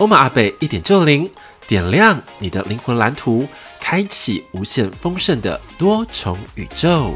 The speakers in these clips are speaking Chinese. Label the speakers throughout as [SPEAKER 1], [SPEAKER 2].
[SPEAKER 1] 欧玛阿贝一点就灵，点亮你的灵魂蓝图，开启无限丰盛的多重宇宙。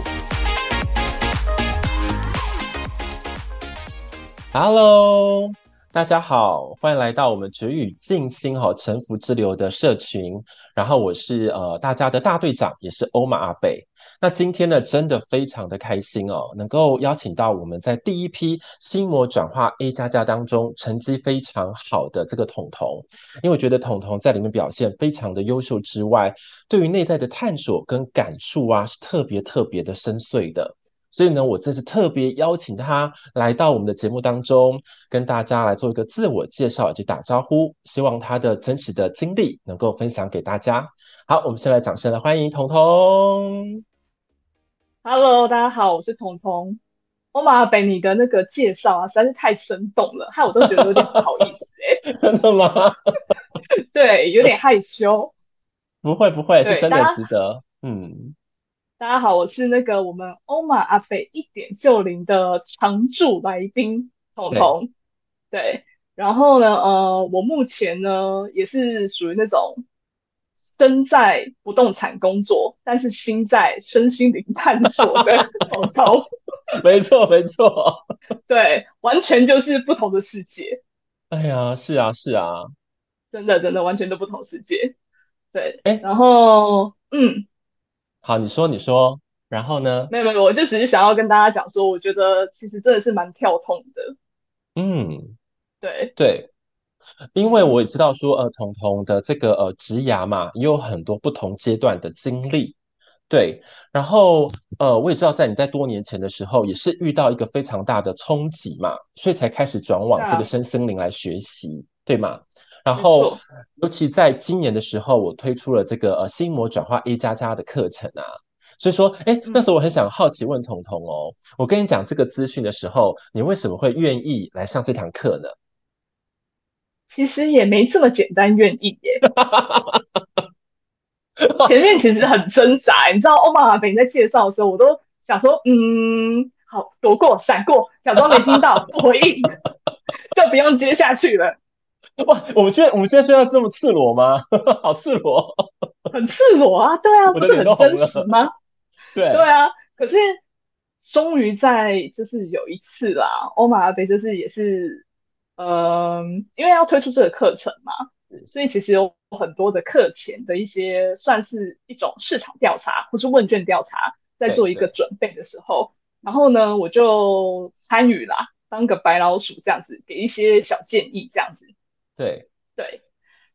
[SPEAKER 1] Hello，大家好，欢迎来到我们绝语静心哈臣服之流的社群。然后我是呃大家的大队长，也是欧玛阿贝。那今天呢，真的非常的开心哦，能够邀请到我们在第一批心魔转化 A 加加当中成绩非常好的这个彤彤，因为我觉得彤彤在里面表现非常的优秀之外，对于内在的探索跟感触啊，是特别特别的深邃的。所以呢，我这次特别邀请他来到我们的节目当中，跟大家来做一个自我介绍以及打招呼，希望他的真实的经历能够分享给大家。好，我们先来掌声来欢迎彤彤。
[SPEAKER 2] Hello，大家好，我是彤彤。欧玛阿贝，你的那个介绍啊，实在是太生动了，害我都觉得有点不好意思哎、欸。
[SPEAKER 1] 真的吗？
[SPEAKER 2] 对，有点害羞。
[SPEAKER 1] 不会不会，是真的值得。嗯，
[SPEAKER 2] 大家好，我是那个我们欧玛阿贝一点就灵的常驻来宾彤彤。对，对，然后呢，呃，我目前呢也是属于那种。身在不动产工作，但是心在身心灵探索的彤彤。
[SPEAKER 1] 没错，没错，
[SPEAKER 2] 对，完全就是不同的世界。
[SPEAKER 1] 哎呀，是啊，是啊，
[SPEAKER 2] 真的，真的，完全都不同世界。对，哎，然后，嗯，
[SPEAKER 1] 好，你说，你说，然后呢？
[SPEAKER 2] 没有，没有，我就只是想要跟大家讲说，我觉得其实真的是蛮跳痛的。
[SPEAKER 1] 嗯，
[SPEAKER 2] 对，
[SPEAKER 1] 对。因为我也知道说，呃，彤彤的这个呃职涯嘛，也有很多不同阶段的经历，对。然后呃，我也知道在你在多年前的时候，也是遇到一个非常大的冲击嘛，所以才开始转往这个身心灵来学习，啊、对吗？然后尤其在今年的时候，我推出了这个呃心魔转化 A 加加的课程啊，所以说，哎，那时候我很想好奇问彤彤哦，我跟你讲这个资讯的时候，你为什么会愿意来上这堂课呢？
[SPEAKER 2] 其实也没这么简单，愿意耶。前面其实很挣扎，你知道，欧玛阿贝在介绍的时候，我都想说，嗯，好，躲过，闪过，假装没听到，不回应，就不用接下去了。
[SPEAKER 1] 哇，我们觉得我们现在需要这么赤裸吗？好赤裸，
[SPEAKER 2] 很赤裸啊，对啊，不是很真实吗？
[SPEAKER 1] 对，
[SPEAKER 2] 对啊。可是终于在就是有一次啦，欧玛阿贝就是也是。嗯，因为要推出这个课程嘛，所以其实有很多的课前的一些算是一种市场调查或是问卷调查，在做一个准备的时候，然后呢，我就参与啦，当个白老鼠这样子，给一些小建议这样子。
[SPEAKER 1] 对
[SPEAKER 2] 对，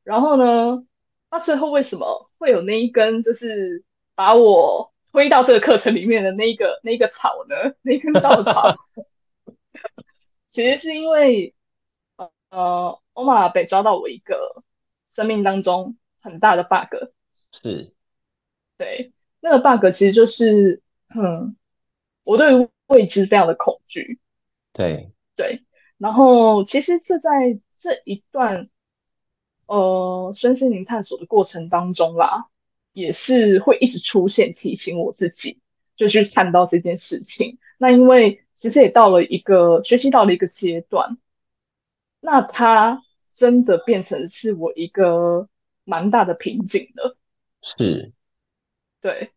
[SPEAKER 2] 然后呢，那最后为什么会有那一根就是把我推到这个课程里面的那一个那一个草呢？那根稻草，其实是因为。呃，欧玛阿贝抓到我一个生命当中很大的 bug，
[SPEAKER 1] 是，对，
[SPEAKER 2] 那个 bug 其实就是，嗯，我对未知非常的恐惧，
[SPEAKER 1] 对，
[SPEAKER 2] 对，然后其实这在这一段，呃，身心灵探索的过程当中啦，也是会一直出现提醒我自己，就去看到这件事情。那因为其实也到了一个学习到了一个阶段。那它真的变成是我一个蛮大的瓶颈了，
[SPEAKER 1] 是，
[SPEAKER 2] 对，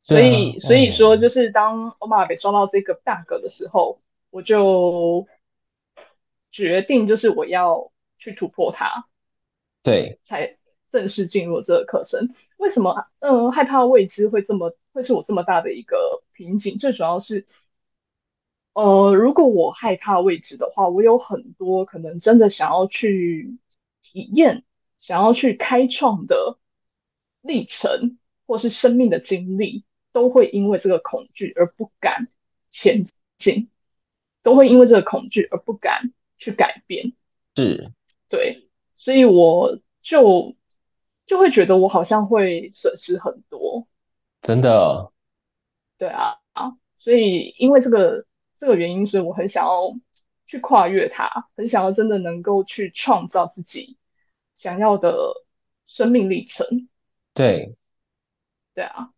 [SPEAKER 2] 所以、嗯、所以说，就是当欧玛阿贝抓到这个 bug 的时候，我就决定，就是我要去突破它，
[SPEAKER 1] 对，
[SPEAKER 2] 才正式进入这个课程。为什么？嗯，害怕未知会这么会是我这么大的一个瓶颈？最主要是。呃，如果我害怕未知的话，我有很多可能真的想要去体验、想要去开创的历程，或是生命的经历，都会因为这个恐惧而不敢前进，都会因为这个恐惧而不敢去改变。
[SPEAKER 1] 是，
[SPEAKER 2] 对，所以我就就会觉得我好像会损失很多，
[SPEAKER 1] 真的。
[SPEAKER 2] 对啊，所以因为这个这个原因，所以我很想要去跨越它，很想要真的能够去创造自己想要的生命历程。
[SPEAKER 1] 对，
[SPEAKER 2] 对啊。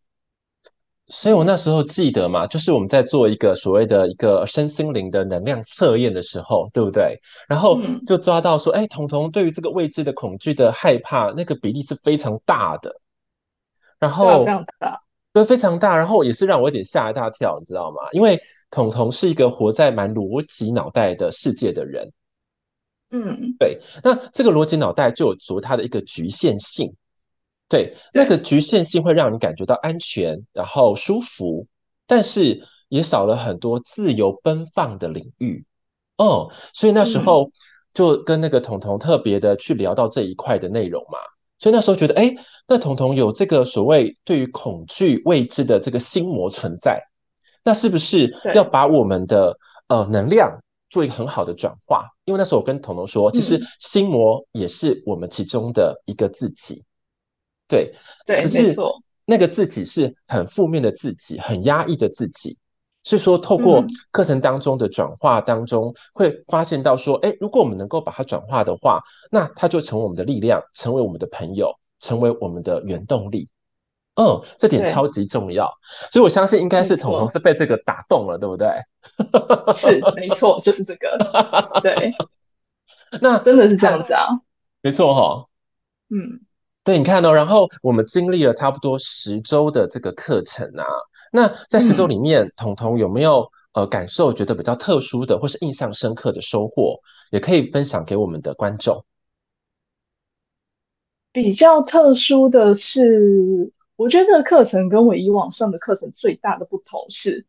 [SPEAKER 1] 所以我那时候记得嘛，就是我们在做一个所谓的一个身心灵的能量测验的时候，对不对？然后就抓到说，哎、嗯，彤彤对于这个未知的恐惧的害怕，那个比例是非常大的。然后
[SPEAKER 2] 非常大，
[SPEAKER 1] 对，非常大。然后也是让我有点吓一大跳，你知道吗？因为彤彤是一个活在蛮逻辑脑袋的世界的人。
[SPEAKER 2] 嗯，
[SPEAKER 1] 对。那这个逻辑脑袋就有所谓它的一个局限性。对，那个局限性会让你感觉到安全，然后舒服，但是也少了很多自由奔放的领域。哦，所以那时候就跟那个彤彤特别的去聊到这一块的内容嘛。所以那时候觉得，哎，那彤彤有这个所谓对于恐惧未知的这个心魔存在，那是不是要把我们的呃能量做一个很好的转化？因为那时候我跟彤彤说，其实心魔也是我们其中的一个自己。对，
[SPEAKER 2] 对，
[SPEAKER 1] 只是那个自己是很负面的自己，很压抑的自己。所以说，透过课程当中的转化当中，会发现到说，哎，如果我们能够把它转化的话，那它就成为我们的力量，成为我们的朋友，成为我们的原动力。嗯，这点超级重要。所以我相信，应该是彤彤是被这个打动了，对不对？
[SPEAKER 2] 是，没错，就是这个。对，那真的是这样子啊，
[SPEAKER 1] 没错哈、哦。
[SPEAKER 2] 嗯。
[SPEAKER 1] 对，你看哦，然后我们经历了差不多十周的这个课程啊，那在十周里面，嗯、彤彤有没有呃感受觉得比较特殊的，或是印象深刻的收获，也可以分享给我们的观众。
[SPEAKER 2] 比较特殊的是，我觉得这个课程跟我以往上的课程最大的不同是，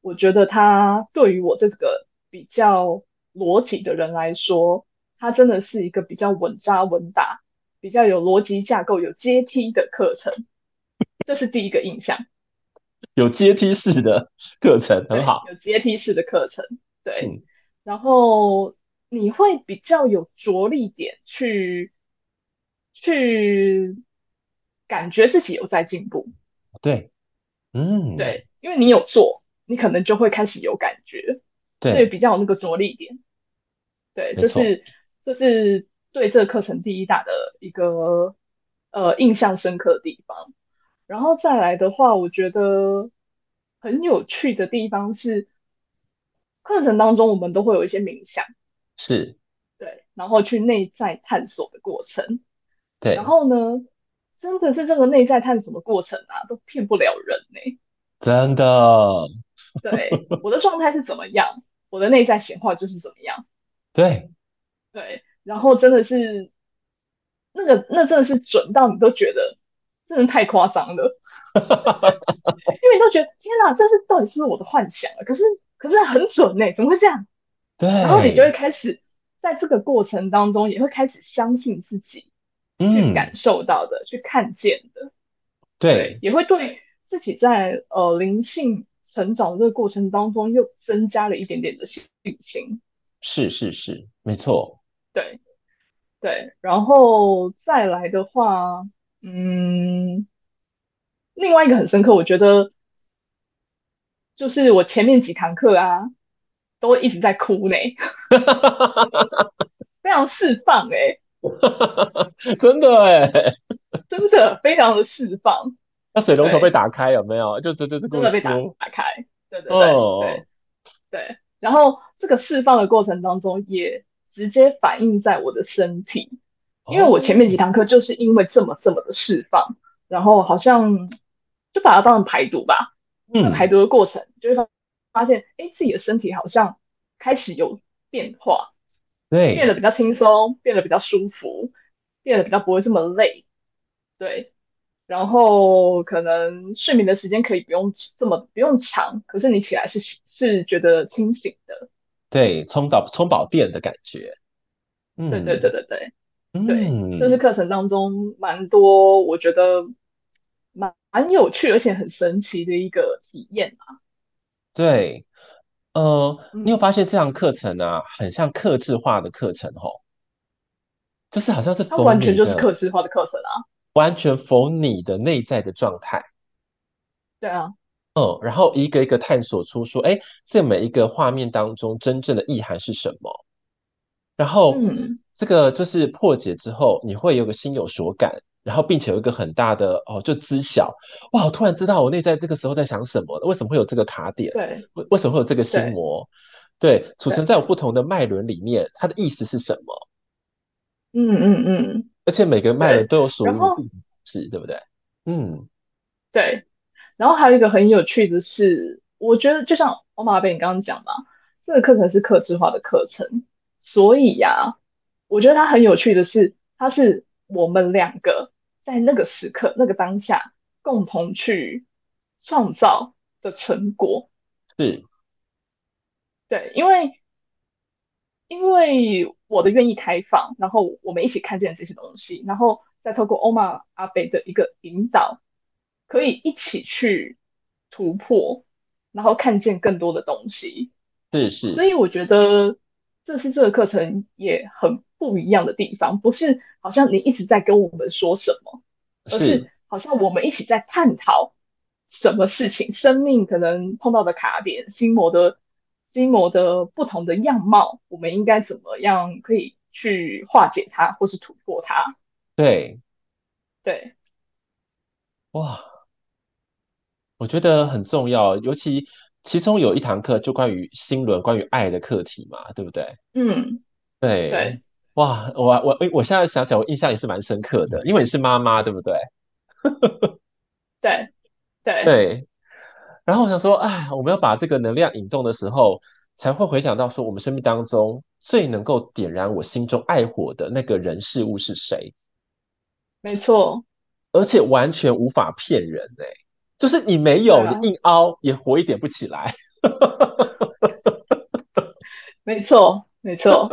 [SPEAKER 2] 我觉得它对于我这个比较逻辑的人来说，它真的是一个比较稳扎稳打。比较有逻辑架构、有阶梯的课程，这是第一个印象。
[SPEAKER 1] 有阶梯式的课程很好，
[SPEAKER 2] 有阶梯式的课程，对。嗯、然后你会比较有着力点去，去感觉自己有在进步。
[SPEAKER 1] 对，嗯，
[SPEAKER 2] 对，因为你有做，你可能就会开始有感觉，
[SPEAKER 1] 对，
[SPEAKER 2] 所以比较有那个着力点。对，这是这是。对这个课程第一大的一个呃印象深刻的地方，然后再来的话，我觉得很有趣的地方是，课程当中我们都会有一些冥想，
[SPEAKER 1] 是，
[SPEAKER 2] 对，然后去内在探索的过程，
[SPEAKER 1] 对，
[SPEAKER 2] 然后呢，真的是这个内在探索的过程啊，都骗不了人呢、欸，
[SPEAKER 1] 真的，
[SPEAKER 2] 对，我的状态是怎么样，我的内在显化就是怎么样，
[SPEAKER 1] 对，
[SPEAKER 2] 对。然后真的是那个，那真的是准到你都觉得真的太夸张了，因为你都觉得天哪，这是到底是不是我的幻想啊？可是可是很准呢，怎么会这样？
[SPEAKER 1] 对。
[SPEAKER 2] 然后你就会开始在这个过程当中，也会开始相信自己去感受到的，嗯、去看见的，
[SPEAKER 1] 对，
[SPEAKER 2] 对，也会对自己在呃灵性成长的这个过程当中又增加了一点点的信心。
[SPEAKER 1] 是是是，没错。
[SPEAKER 2] 对，对，然后再来的话，嗯，另外一个很深刻，我觉得就是我前面几堂课啊，都一直在哭呢，非常释放哎，
[SPEAKER 1] 真的哎，
[SPEAKER 2] 真的非常的释放。
[SPEAKER 1] 那水龙头被打开有没有？就这这是
[SPEAKER 2] 真的被打打开，对对对、oh. 对对。然后这个释放的过程当中也。直接反映在我的身体，因为我前面几堂课就是因为这么这么的释放，然后好像就把它当成排毒吧。嗯，排毒的过程就会发现，哎，自己的身体好像开始有变化，
[SPEAKER 1] 对，
[SPEAKER 2] 变得比较轻松，变得比较舒服，变得比较不会这么累，对。然后可能睡眠的时间可以不用这么不用长，可是你起来是是觉得清醒的。
[SPEAKER 1] 对，充到充饱电的感觉。
[SPEAKER 2] 嗯，对对对对对，
[SPEAKER 1] 嗯、
[SPEAKER 2] 对，这是课程当中蛮多，我觉得蛮蛮有趣而且很神奇的一个体验啊。
[SPEAKER 1] 对，呃，你有发现这堂课程啊，很像客制化的课程吼？就是好像是
[SPEAKER 2] 它完全就是客制化的课程啊，
[SPEAKER 1] 完全否你的内在的状态。
[SPEAKER 2] 对啊，
[SPEAKER 1] 嗯，然后一个一个探索出说，哎，这每一个画面当中真正的意涵是什么？然后，嗯，这个就是破解之后，你会有个心有所感，然后并且有一个很大的哦，就知晓，哇，我突然知道我内在这个时候在想什么，为什么会有这个卡点？
[SPEAKER 2] 对，
[SPEAKER 1] 为为什么会有这个心魔？对，储存在我不同的脉轮里面，它的意思是什么？
[SPEAKER 2] 嗯嗯嗯，
[SPEAKER 1] 而且每个脉轮都有属于你自己的，对不对？嗯，
[SPEAKER 2] 对。然后还有一个很有趣的是，我觉得就像欧玛 ㄚ 贝你刚刚讲嘛，这个课程是客制化的课程，所以呀、啊，我觉得它很有趣的是，它是我们两个在那个时刻、那个当下共同去创造的成果。
[SPEAKER 1] 是，
[SPEAKER 2] 对，因为因为我的愿意开放，然后我们一起看见这些东西，然后再透过欧玛阿贝的一个引导。可以一起去突破，然后看见更多的东西。
[SPEAKER 1] 是是，
[SPEAKER 2] 所以我觉得这是这个课程也很不一样的地方，不是好像你一直在跟我们说什么，而是好像我们一起在探讨什么事情，生命可能碰到的卡点，心魔的心魔的不同的样貌，我们应该怎么样可以去化解它，或是突破它？
[SPEAKER 1] 对，
[SPEAKER 2] 对，
[SPEAKER 1] 哇。我觉得很重要，尤其其中有一堂课就关于心轮、关于爱的课题嘛，对不对？
[SPEAKER 2] 嗯，
[SPEAKER 1] 对
[SPEAKER 2] 对，
[SPEAKER 1] 哇，我我诶我现在想起来，我印象也是蛮深刻的，因为你是妈妈，对不对？
[SPEAKER 2] 对 对
[SPEAKER 1] 对。然后我想说，哎，我们要把这个能量引动的时候，才会回想到说，我们生命当中最能够点燃我心中爱火的那个人事物是谁？
[SPEAKER 2] 没错，
[SPEAKER 1] 而且完全无法骗人哎、欸。就是你没有，啊、你硬凹也活一点不起来。
[SPEAKER 2] 没错，没错，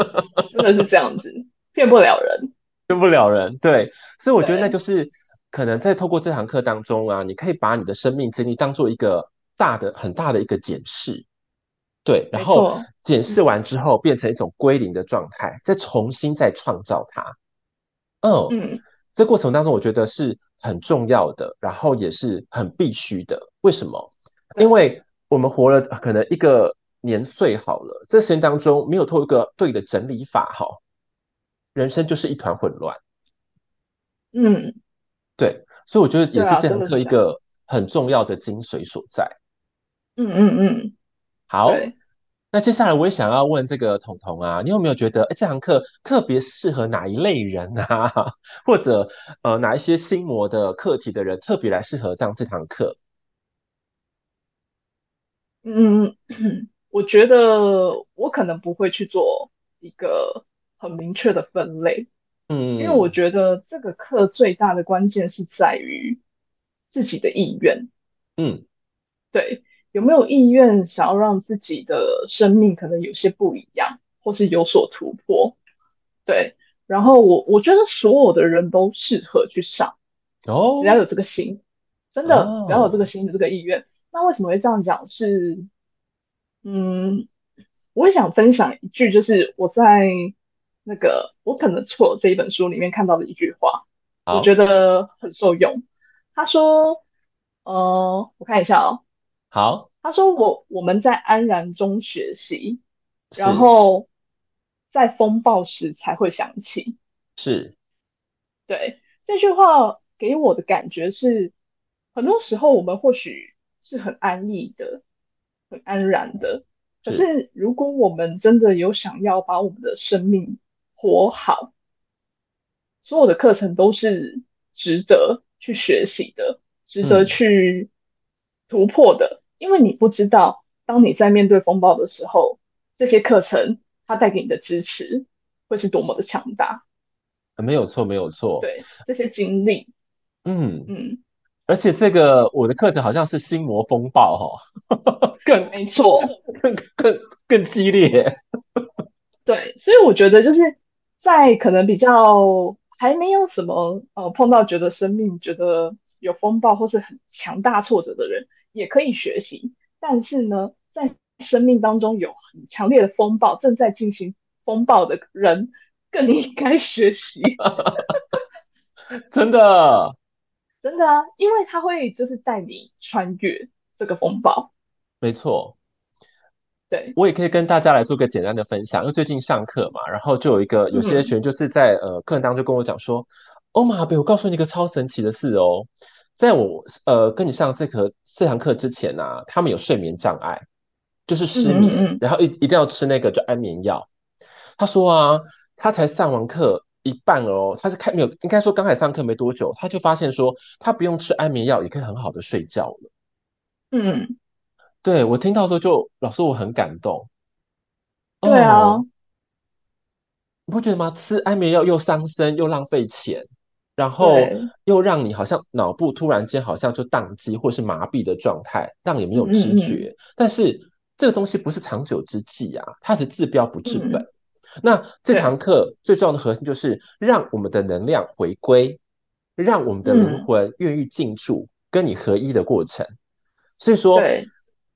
[SPEAKER 2] 真的是这样子，骗不了人，
[SPEAKER 1] 骗不了人。对，所以我觉得那就是可能在透过这堂课当中啊，你可以把你的生命经历当做一个大的、很大的一个检视，对，然后检视完之后变成一种归零的状态，再重新再创造它。嗯嗯，这过程当中我觉得是。很重要的，然后也是很必须的。为什么？因为我们活了可能一个年岁好了，这时间当中没有透过一个对的整理法，哈，人生就是一团混乱。
[SPEAKER 2] 嗯，
[SPEAKER 1] 对，所以我觉得也是这堂课一个很重要的精髓所在。
[SPEAKER 2] 嗯嗯嗯，
[SPEAKER 1] 好。那接下来我也想要问这个彤彤啊，你有没有觉得，哎，这堂课特别适合哪一类人啊？或者，呃，哪一些心魔的课题的人特别来适合上这堂课？
[SPEAKER 2] 嗯，我觉得我可能不会去做一个很明确的分类，嗯，因为我觉得这个课最大的关键是在于自己的意愿，
[SPEAKER 1] 嗯，
[SPEAKER 2] 对。有没有意愿想要让自己的生命可能有些不一样，或是有所突破？对，然后我我觉得所有的人都适合去上，
[SPEAKER 1] 哦，
[SPEAKER 2] 只要有这个心，真的，哦，只要有这个心的这个意愿。那为什么会这样讲？是，嗯，我想分享一句，就是我在那个我可能错这一本书里面看到的一句话，我觉得很受用。他说，呃，我看一下哦。
[SPEAKER 1] 好，
[SPEAKER 2] 他说我我们在安然中学习，然后在风暴时才会想起。
[SPEAKER 1] 是，
[SPEAKER 2] 对，这句话给我的感觉是，很多时候我们或许是很安逸的，很安然的，可是。如果我们真的有想要把我们的生命活好，所有的课程都是值得去学习的，值得去突破的。嗯因为你不知道，当你在面对风暴的时候，这些课程它带给你的支持会是多么的强大。
[SPEAKER 1] 没有错，没有错。
[SPEAKER 2] 对，这些经历，
[SPEAKER 1] 嗯嗯，而且这个我的课程好像是心魔风暴哈、哦，更
[SPEAKER 2] 没错，
[SPEAKER 1] 更更更激烈。
[SPEAKER 2] 对，所以我觉得就是在可能比较还没有什么呃碰到觉得生命觉得有风暴或是很强大挫折的人。也可以学习，但是呢，在生命当中有很强烈的风暴，正在进行风暴的人，更应该学习。
[SPEAKER 1] 真的，
[SPEAKER 2] 真的啊，因为他会就是带你穿越这个风暴。
[SPEAKER 1] 没错。
[SPEAKER 2] 对，
[SPEAKER 1] 我也可以跟大家来做个简单的分享，因为最近上课嘛，然后就有一个有些学员就是在、嗯、呃课堂当中跟我讲说，欧玛 ㄚ 贝，我告诉你一个超神奇的事哦，在我呃跟你上这课这堂课之前啊，他们有睡眠障碍，就是失眠，嗯嗯嗯然后一一定要吃那个就安眠药。他说啊，他才上完课一半哦，他是开没有，应该说刚才上课没多久，他就发现说他不用吃安眠药也可以很好的睡觉了。
[SPEAKER 2] 嗯。
[SPEAKER 1] 对，我听到时候就老师我很感动。
[SPEAKER 2] 对啊，
[SPEAKER 1] 你不觉得吗？吃安眠药又伤身又浪费钱，然后又让你好像脑部突然间好像就宕机或是麻痹的状态，让你没有知觉。但是这个东西不是长久之计啊，它是治标不治本。嗯、那这堂课最重要的核心就是让我们的能量回归，让我们的灵魂愿意进驻跟你合一的过程。所以说。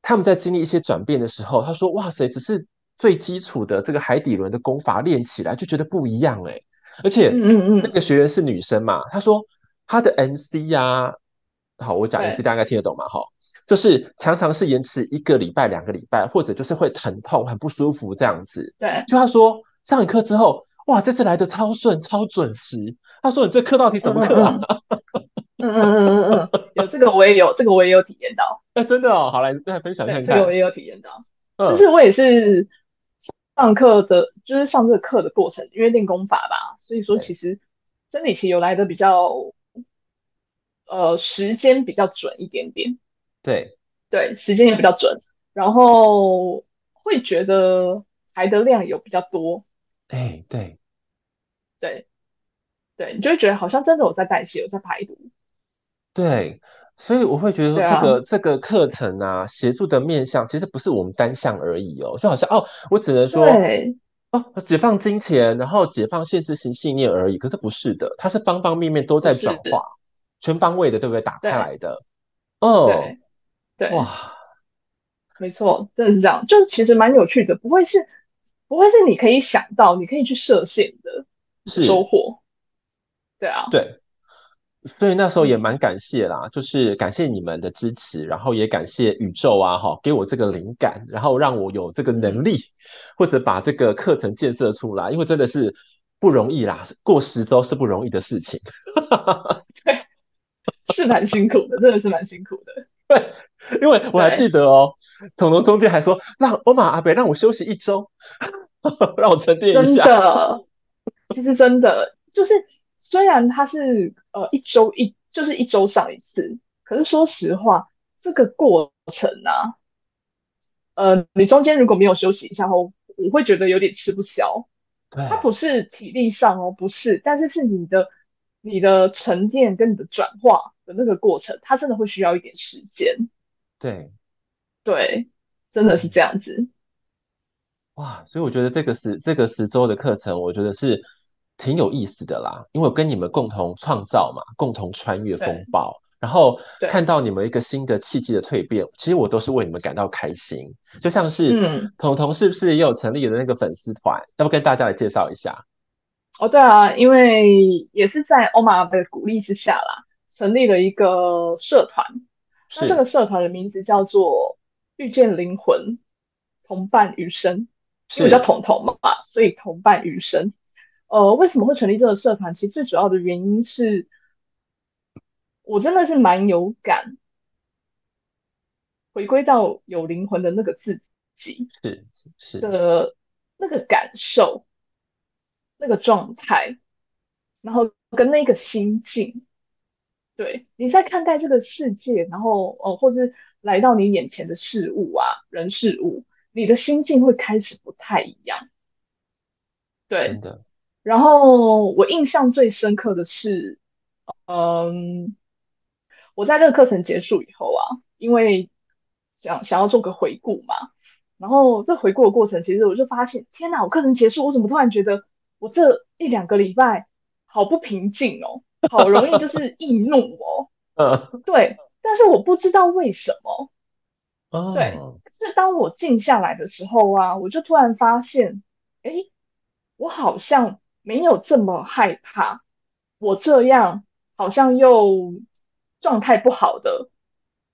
[SPEAKER 1] 他们在经历一些转变的时候，他说：“哇塞，只是最基础的这个海底轮的功法练起来，就觉得不一样哎。而且，嗯嗯那个学员是女生嘛，她说她的 NC 呀、啊，好，我讲 NC 大家应该听得懂嘛？哈，就是常常是延迟一个礼拜、两个礼拜，或者就是会疼痛、很不舒服这样子。
[SPEAKER 2] 对，
[SPEAKER 1] 就她说上完课之后，哇，这次来的超顺、超准时。她说：你这课到底什么课啊？” 嗯嗯
[SPEAKER 2] 嗯嗯嗯有这个我也有，这个我也有体验到。
[SPEAKER 1] 哎、欸，真的哦，好来再分享看看。
[SPEAKER 2] 这个我也有体验到，就是我也是上课的，就是上这个课的过程，因为练功法吧，所以说其实生理期有来的比较，呃，时间比较准一点点。
[SPEAKER 1] 对。
[SPEAKER 2] 对，时间也比较准，然后会觉得排的量有比较多。
[SPEAKER 1] 哎、欸，对。
[SPEAKER 2] 对。对，你就会觉得好像真的有在代谢，有在排毒。
[SPEAKER 1] 对，所以我会觉得这个、啊、这个课程啊，协助的面向其实不是我们单向而已哦，就好像哦，我只能说哦，解放金钱，然后解放限制性信念而已。可是不是的，它是方方面面都在转化，全方位的，对不对？打开来的，哦，
[SPEAKER 2] 对，对，
[SPEAKER 1] 哇，
[SPEAKER 2] 没错，真的是这样，就是其实蛮有趣的，不会是不会是你可以想到，你可以去设限的收获，对啊，
[SPEAKER 1] 对。所以那时候也蛮感谢啦，就是感谢你们的支持，然后也感谢宇宙啊，哈，给我这个灵感，然后让我有这个能力，或者把这个课程建设出来，因为真的是不容易啦，过十周是不容易的事情，
[SPEAKER 2] 对，是蛮辛苦的，真的是蛮辛苦的，
[SPEAKER 1] 对，因为我还记得哦，彤彤中间还说让欧玛阿贝让我休息一周，让我沉淀一下，
[SPEAKER 2] 真的，其实真的就是。虽然它是呃一周一就是一周上一次，可是说实话，这个过程啊，呃，你中间如果没有休息一下后，我会觉得有点吃不消。
[SPEAKER 1] 对，
[SPEAKER 2] 它不是体力上哦，不是，但是是你的你的沉淀跟你的转化的那个过程，它真的会需要一点时间。
[SPEAKER 1] 对，
[SPEAKER 2] 对，真的是这样子。
[SPEAKER 1] 哇，所以我觉得这个是这个十周的课程，我觉得是。挺有意思的啦，因为我跟你们共同创造嘛，共同穿越风暴，然后看到你们一个新的契机的蜕变，其实我都是为你们感到开心。就像是，嗯，彤彤是不是也有成立的那个粉丝团？要不跟大家来介绍一下？
[SPEAKER 2] 哦，对啊，因为也是在欧玛的鼓励之下啦，成立了一个社团。那这个社团的名字叫做“遇见灵魂，同伴余生”，因为叫彤彤嘛，所以同伴余生。呃，为什么会成立这个社团？其实最主要的原因是，我真的是蛮有感，回归到有灵魂的那个自己，
[SPEAKER 1] 是是
[SPEAKER 2] 的那个感受，那个状态，然后跟那个心境，对，你在看待这个世界，然后呃，或是来到你眼前的事物啊，人事物，你的心境会开始不太一样，对，
[SPEAKER 1] 真的。
[SPEAKER 2] 然后我印象最深刻的是，嗯，我在这个课程结束以后啊，因为想想要做个回顾嘛，然后这回顾的过程，其实我就发现，天哪，我课程结束，我怎么突然觉得我这一两个礼拜好不平静哦，好容易就是易怒哦，嗯，对，但是我不知道为什么，哦，对，是当我静下来的时候啊，我就突然发现，哎，我好像。没有这么害怕，我这样好像又状态不好的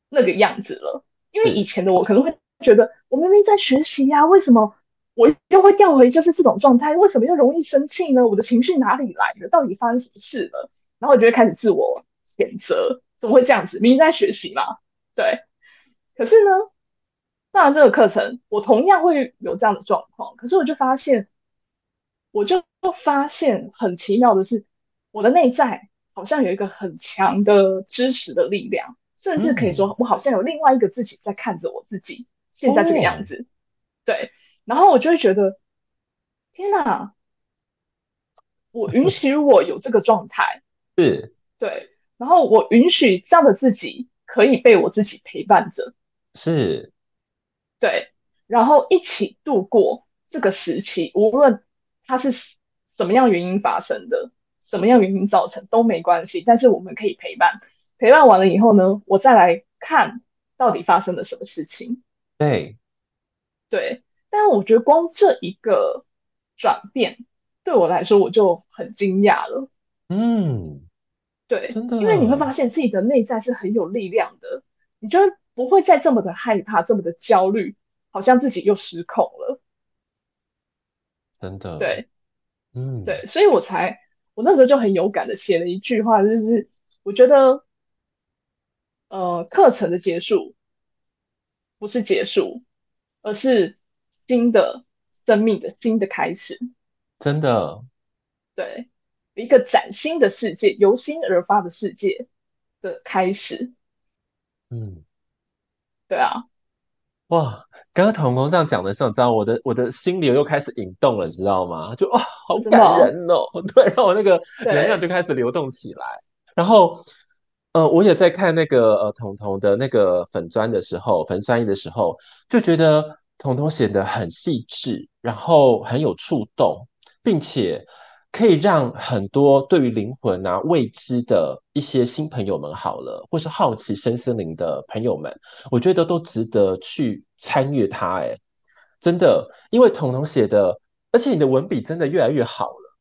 [SPEAKER 2] 那个样子了。因为以前的我可能会觉得，我明明在学习呀，为什么我又会掉回就是这种状态？为什么又容易生气呢？我的情绪哪里来的？到底发生什么事了？然后我就会开始自我谴责，怎么会这样子？明明在学习嘛，对。可是呢，上了这个课程，我同样会有这样的状况。可是我就发现，我就发现很奇妙的是，我的内在好像有一个很强的支持的力量。甚至可以说，我好像有另外一个自己在看着我自己现在这个样子，对。然后我就会觉得，天哪！我允许我有这个状态，
[SPEAKER 1] 是，
[SPEAKER 2] 对。然后我允许这样的自己可以被我自己陪伴着，
[SPEAKER 1] 是，
[SPEAKER 2] 对。然后一起度过这个时期，无论它是什么样原因发生的，什么样原因造成都没关系，但是我们可以陪伴。陪伴完了以后呢，我再来看到底发生了什么事情。
[SPEAKER 1] 对，
[SPEAKER 2] 对，但是我觉得光这一个转变对我来说，我就很惊讶了。
[SPEAKER 1] 嗯，
[SPEAKER 2] 对，
[SPEAKER 1] 真的，
[SPEAKER 2] 因为你会发现自己的内在是很有力量的，你就不会再这么的害怕，这么的焦虑，好像自己又失控了。
[SPEAKER 1] 真的，
[SPEAKER 2] 对，
[SPEAKER 1] 嗯，
[SPEAKER 2] 对，所以我才我那时候就很有感的写了一句话，就是我觉得。呃，课程的结束不是结束，而是新的生命的新的开始。
[SPEAKER 1] 真的，
[SPEAKER 2] 对，一个崭新的世界，由心而发的世界的开始。
[SPEAKER 1] 嗯，
[SPEAKER 2] 对啊，
[SPEAKER 1] 哇，刚刚彤彤这样讲的时候，你知道我的我的心流又开始引动了，你知道吗？就哦，好感人哦，对，让我那个能量就开始流动起来，然后。呃，我也在看那个呃，彤彤的那个粉砖的时候，粉专页的时候，就觉得彤彤写得很细致，然后很有触动，并且可以让很多对于灵魂啊未知的一些新朋友们好了，或是好奇深森林的朋友们，我觉得都值得去参阅它。哎，真的，因为彤彤写的，而且你的文笔真的越来越好了，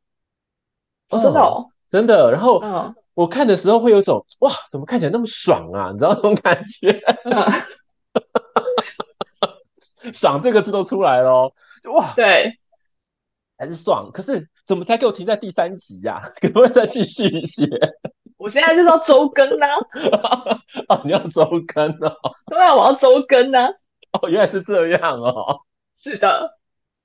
[SPEAKER 2] 哦，真的哦，
[SPEAKER 1] 真的，然后
[SPEAKER 2] 嗯。
[SPEAKER 1] 我看的时候会有种哇，怎么看起来那么爽啊？你知道那种感觉？爽这个字都出来了，就哇，
[SPEAKER 2] 对，
[SPEAKER 1] 还是爽。可是怎么才给我停在第三集呀、啊？可不可以再继续写？
[SPEAKER 2] 我现在就是要周更呢、
[SPEAKER 1] 啊。哦，你要周更哦？
[SPEAKER 2] 对啊，我要周更呢。
[SPEAKER 1] 哦，原来是这样哦。
[SPEAKER 2] 是的，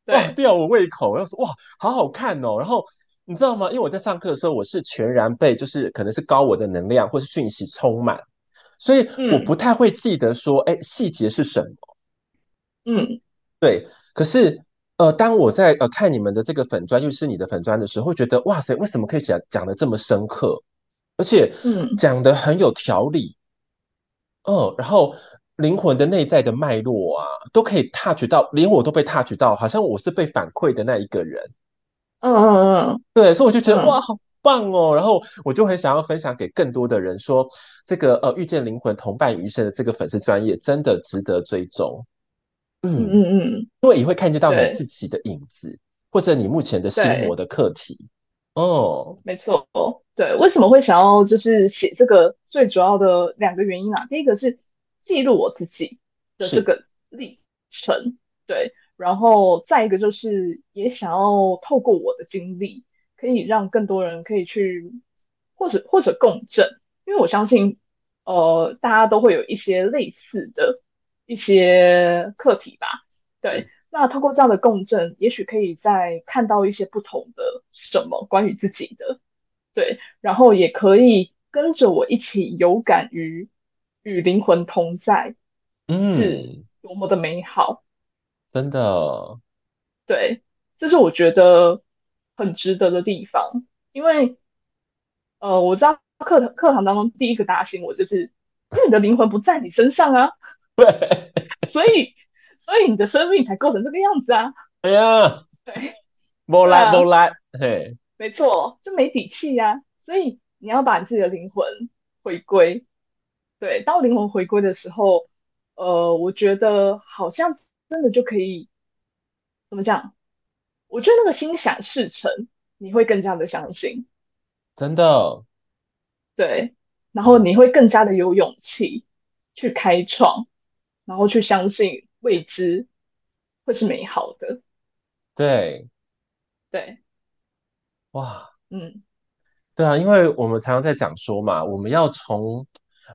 [SPEAKER 1] 对，哇，吊我胃口。要说哇，好好看哦，然后。你知道吗？因为我在上课的时候，我是全然被就是可能是高我的能量或是讯息充满，所以我不太会记得说，哎、嗯，细节是什么。
[SPEAKER 2] 嗯，
[SPEAKER 1] 对。可是，呃，当我在呃看你们的这个粉砖，又是你的粉砖的时候，会觉得哇塞，为什么可以讲讲的这么深刻，而且嗯，讲的很有条理。嗯、呃，然后灵魂的内在的脉络啊，都可以 touch 到，连我都被 touch 到，好像我是被反馈的那一个人。
[SPEAKER 2] 嗯嗯嗯，
[SPEAKER 1] 对，所以我就觉得、嗯、哇，好棒哦！然后我就很想要分享给更多的人说，说这个呃，遇见灵魂同伴余生的这个粉丝专业真的值得追踪。嗯嗯嗯，因为也会看见到你自己的影子，或者你目前的心魔的课题。哦，
[SPEAKER 2] 没错，对，为什么会想要就是写这个？最主要的两个原因啊，第一个是记录我自己的这个历程，对。然后再一个就是，也想要透过我的经历，可以让更多人可以去，或者或者共振，因为我相信，呃，大家都会有一些类似的一些课题吧。对，那通过这样的共振，也许可以再看到一些不同的什么关于自己的，对，然后也可以跟着我一起有感于与灵魂同在，嗯。是多么的美好。
[SPEAKER 1] 真的，
[SPEAKER 2] 对，这是我觉得很值得的地方，因为，呃，我知道课堂课堂当中第一个打醒我就是，因为你的灵魂不在你身上啊，
[SPEAKER 1] 对，
[SPEAKER 2] 所以，所以你的生命才构成这个样子啊，
[SPEAKER 1] 哎呀，
[SPEAKER 2] 对，
[SPEAKER 1] 没来没来，嘿，
[SPEAKER 2] 没错，就没底气呀，所以你要把你自己的灵魂回归，对，当灵魂回归的时候，呃，我觉得好像。真的就可以怎么讲？我觉得那个心想事成，你会更加的相信，
[SPEAKER 1] 真的，
[SPEAKER 2] 对，然后你会更加的有勇气去开创，然后去相信未知会是美好的，
[SPEAKER 1] 对，
[SPEAKER 2] 对，
[SPEAKER 1] 哇，
[SPEAKER 2] 嗯。
[SPEAKER 1] 对啊，因为我们常常在讲说嘛，我们要从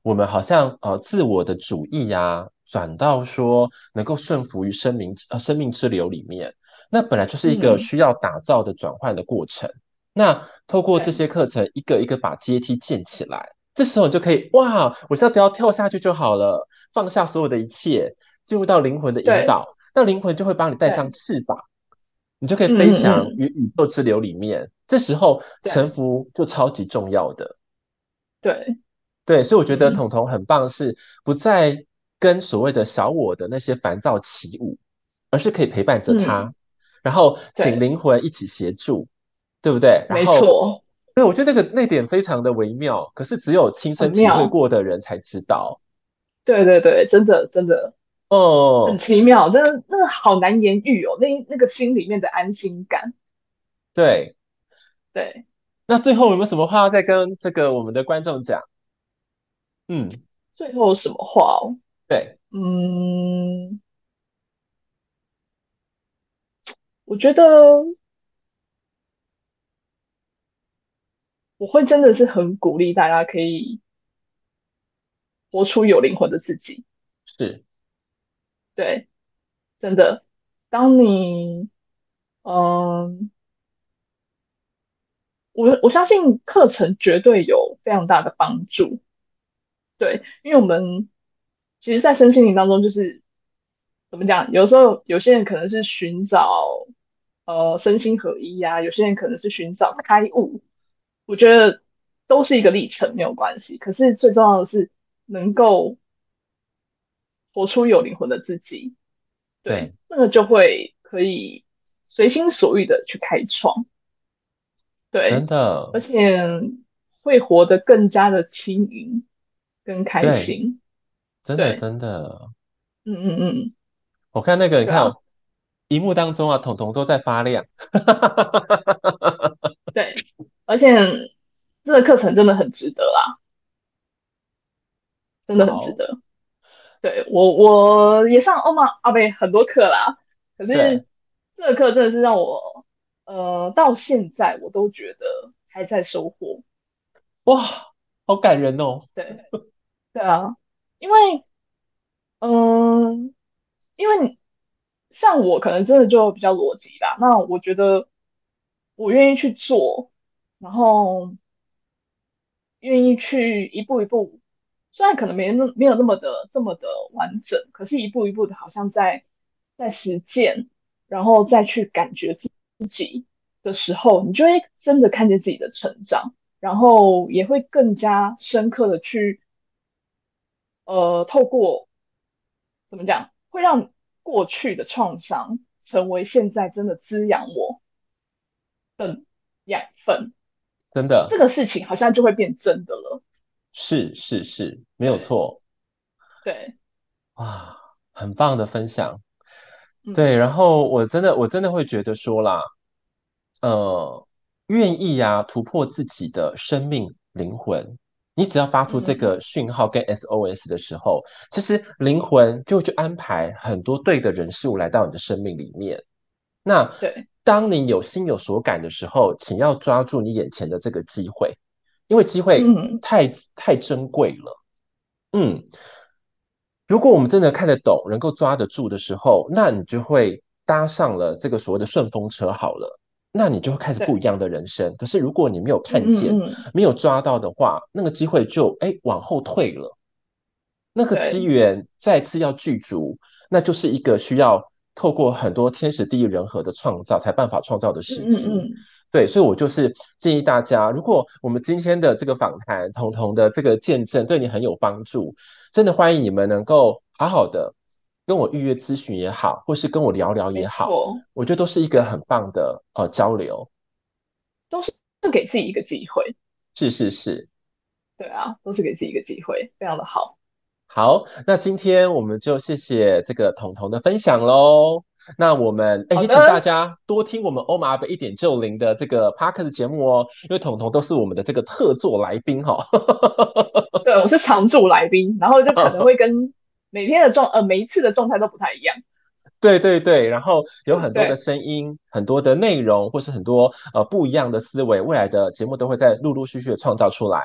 [SPEAKER 1] 我们好像呃自我的主义呀、啊，转到说能够顺服于生命呃生命之流里面，那本来就是一个需要打造的转换的过程。嗯、那透过这些课程，一个一个把阶梯建起来，这时候你就可以哇，我只要只要跳下去就好了，放下所有的一切，进入到灵魂的引导，那灵魂就会帮你带上翅膀。你就可以飞翔。于宇宙之流里面，这时候臣服就超级重要的。
[SPEAKER 2] 对，
[SPEAKER 1] 对，所以我觉得彤彤很棒，是不再跟所谓的小我的那些烦躁起舞，而是可以陪伴着他，嗯、然后请灵魂一起协助，对，对不对？
[SPEAKER 2] 没错。
[SPEAKER 1] 对，我觉得那个那点非常的微妙，可是只有亲身体会过的人才知道。
[SPEAKER 2] 对对对，真的真的。哦，很奇妙，真的，那个好难言喻哦。那那个心里面的安心感，
[SPEAKER 1] 对，
[SPEAKER 2] 对。
[SPEAKER 1] 那最后有没有什么话要再跟这个我们的观众讲？嗯，
[SPEAKER 2] 最后什么话哦？
[SPEAKER 1] 对，
[SPEAKER 2] 嗯，我觉得我会真的是很鼓励大家可以活出有灵魂的自己，
[SPEAKER 1] 是。
[SPEAKER 2] 对，真的，当你，嗯，我我相信课程绝对有非常大的帮助。对，因为我们其实，在身心灵当中，就是怎么讲？有时候有些人可能是寻找，呃，身心合一呀、啊；有些人可能是寻找开悟。我觉得都是一个历程，没有关系。可是最重要的是能够。活出有灵魂的自己，对，对，那个就会可以随心所欲的去开创，对，
[SPEAKER 1] 真的，
[SPEAKER 2] 而且会活得更加的轻盈跟开心，
[SPEAKER 1] 真的真的，
[SPEAKER 2] 嗯嗯嗯，
[SPEAKER 1] 我看那个，你看，荧幕当中啊，彤彤都在发亮，
[SPEAKER 2] 对，而且这个课程真的很值得啦，真的很值得。对我，我也上欧玛 ㄚ 贝很多课啦，可是这个课真的是让我，呃，到现在我都觉得还在收获。
[SPEAKER 1] 哇，好感人哦！
[SPEAKER 2] 对，对啊，因为，嗯、因为像我可能真的就比较逻辑啦，那我觉得我愿意去做，然后愿意去一步一步。虽然可能没那没有那么的这么的完整，可是一步一步的，好像在在实践，然后再去感觉自己的时候，你就会真的看见自己的成长，然后也会更加深刻的去，呃，透过怎么讲，会让过去的创伤成为现在真的滋养我的养分，
[SPEAKER 1] 真的，
[SPEAKER 2] 这个事情好像就会变真的了。
[SPEAKER 1] 是是是，没有错。
[SPEAKER 2] 对，
[SPEAKER 1] 哇，很棒的分享。对，然后我真的我真的会觉得说啦，呃，愿意呀、啊、突破自己的生命灵魂，你只要发出这个讯号跟 SOS 的时候，嗯、其实灵魂就会去安排很多对的人事物来到你的生命里面。那
[SPEAKER 2] 对，
[SPEAKER 1] 当你有心有所感的时候，请要抓住你眼前的这个机会。因为机会太、嗯、太珍贵了，嗯，如果我们真的看得懂，能够抓得住的时候，那你就会搭上了这个所谓的顺风车。好了，那你就会开始不一样的人生。可是如果你没有看见、嗯、没有抓到的话，那个机会就哎往后退了。那个机缘再次要具足，那就是一个需要透过很多天时地利人和的创造，才办法创造的时机。嗯嗯对，所以我就是建议大家，如果我们今天的这个访谈，彤彤的这个见证对你很有帮助，真的欢迎你们能够好好的跟我预约咨询也好，或是跟我聊聊也好，我觉得都是一个很棒的呃交流，
[SPEAKER 2] 都是给自己一个机会。
[SPEAKER 1] 是是是，
[SPEAKER 2] 对啊，都是给自己一个机会，非常的好。
[SPEAKER 1] 好，那今天我们就谢谢这个彤彤的分享喽。那我们哎，也请大家多听我们欧玛贝一点就零的这个 Podcast 节目哦，因为彤彤都是我们的这个特座来宾哈、哦。
[SPEAKER 2] 对，我是常驻来宾，然后就可能会跟每天的状呃每一次的状态都不太一样。
[SPEAKER 1] 对对对，然后有很多的声音，很多的内容，或是很多呃不一样的思维，未来的节目都会在陆陆续续的创造出来。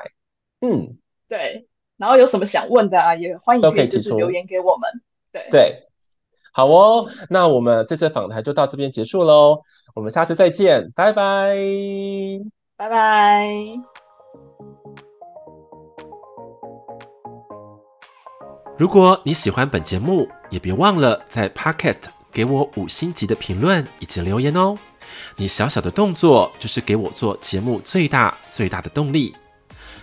[SPEAKER 1] 嗯，
[SPEAKER 2] 对。然后有什么想问的啊，也欢迎可以就是留言给我们。对
[SPEAKER 1] 对，好哦，那我们这次访谈就到这边结束喽，我们下次再见，拜拜，
[SPEAKER 2] 拜拜。
[SPEAKER 1] 如果你喜欢本节目，也别忘了在 Podcast 给我五星级的评论以及留言哦。你小小的动作就是给我做节目最大最大的动力。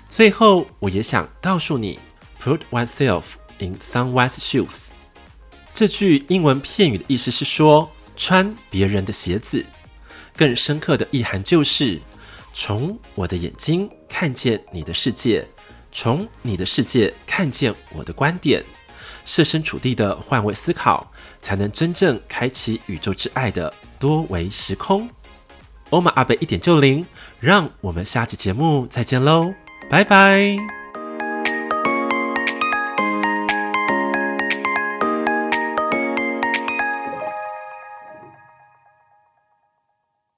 [SPEAKER 1] 最后，我也想告诉你，Put oneself in someone's shoes。这句英文片语的意思是说，穿别人的鞋子。更深刻的意涵就是，从我的眼睛看见你的世界。从你的世界看见我的观点，设身处地的换位思考，才能真正开启宇宙之爱的多维时空。欧玛阿贝一点就灵，让我们下期节目再见喽，拜拜。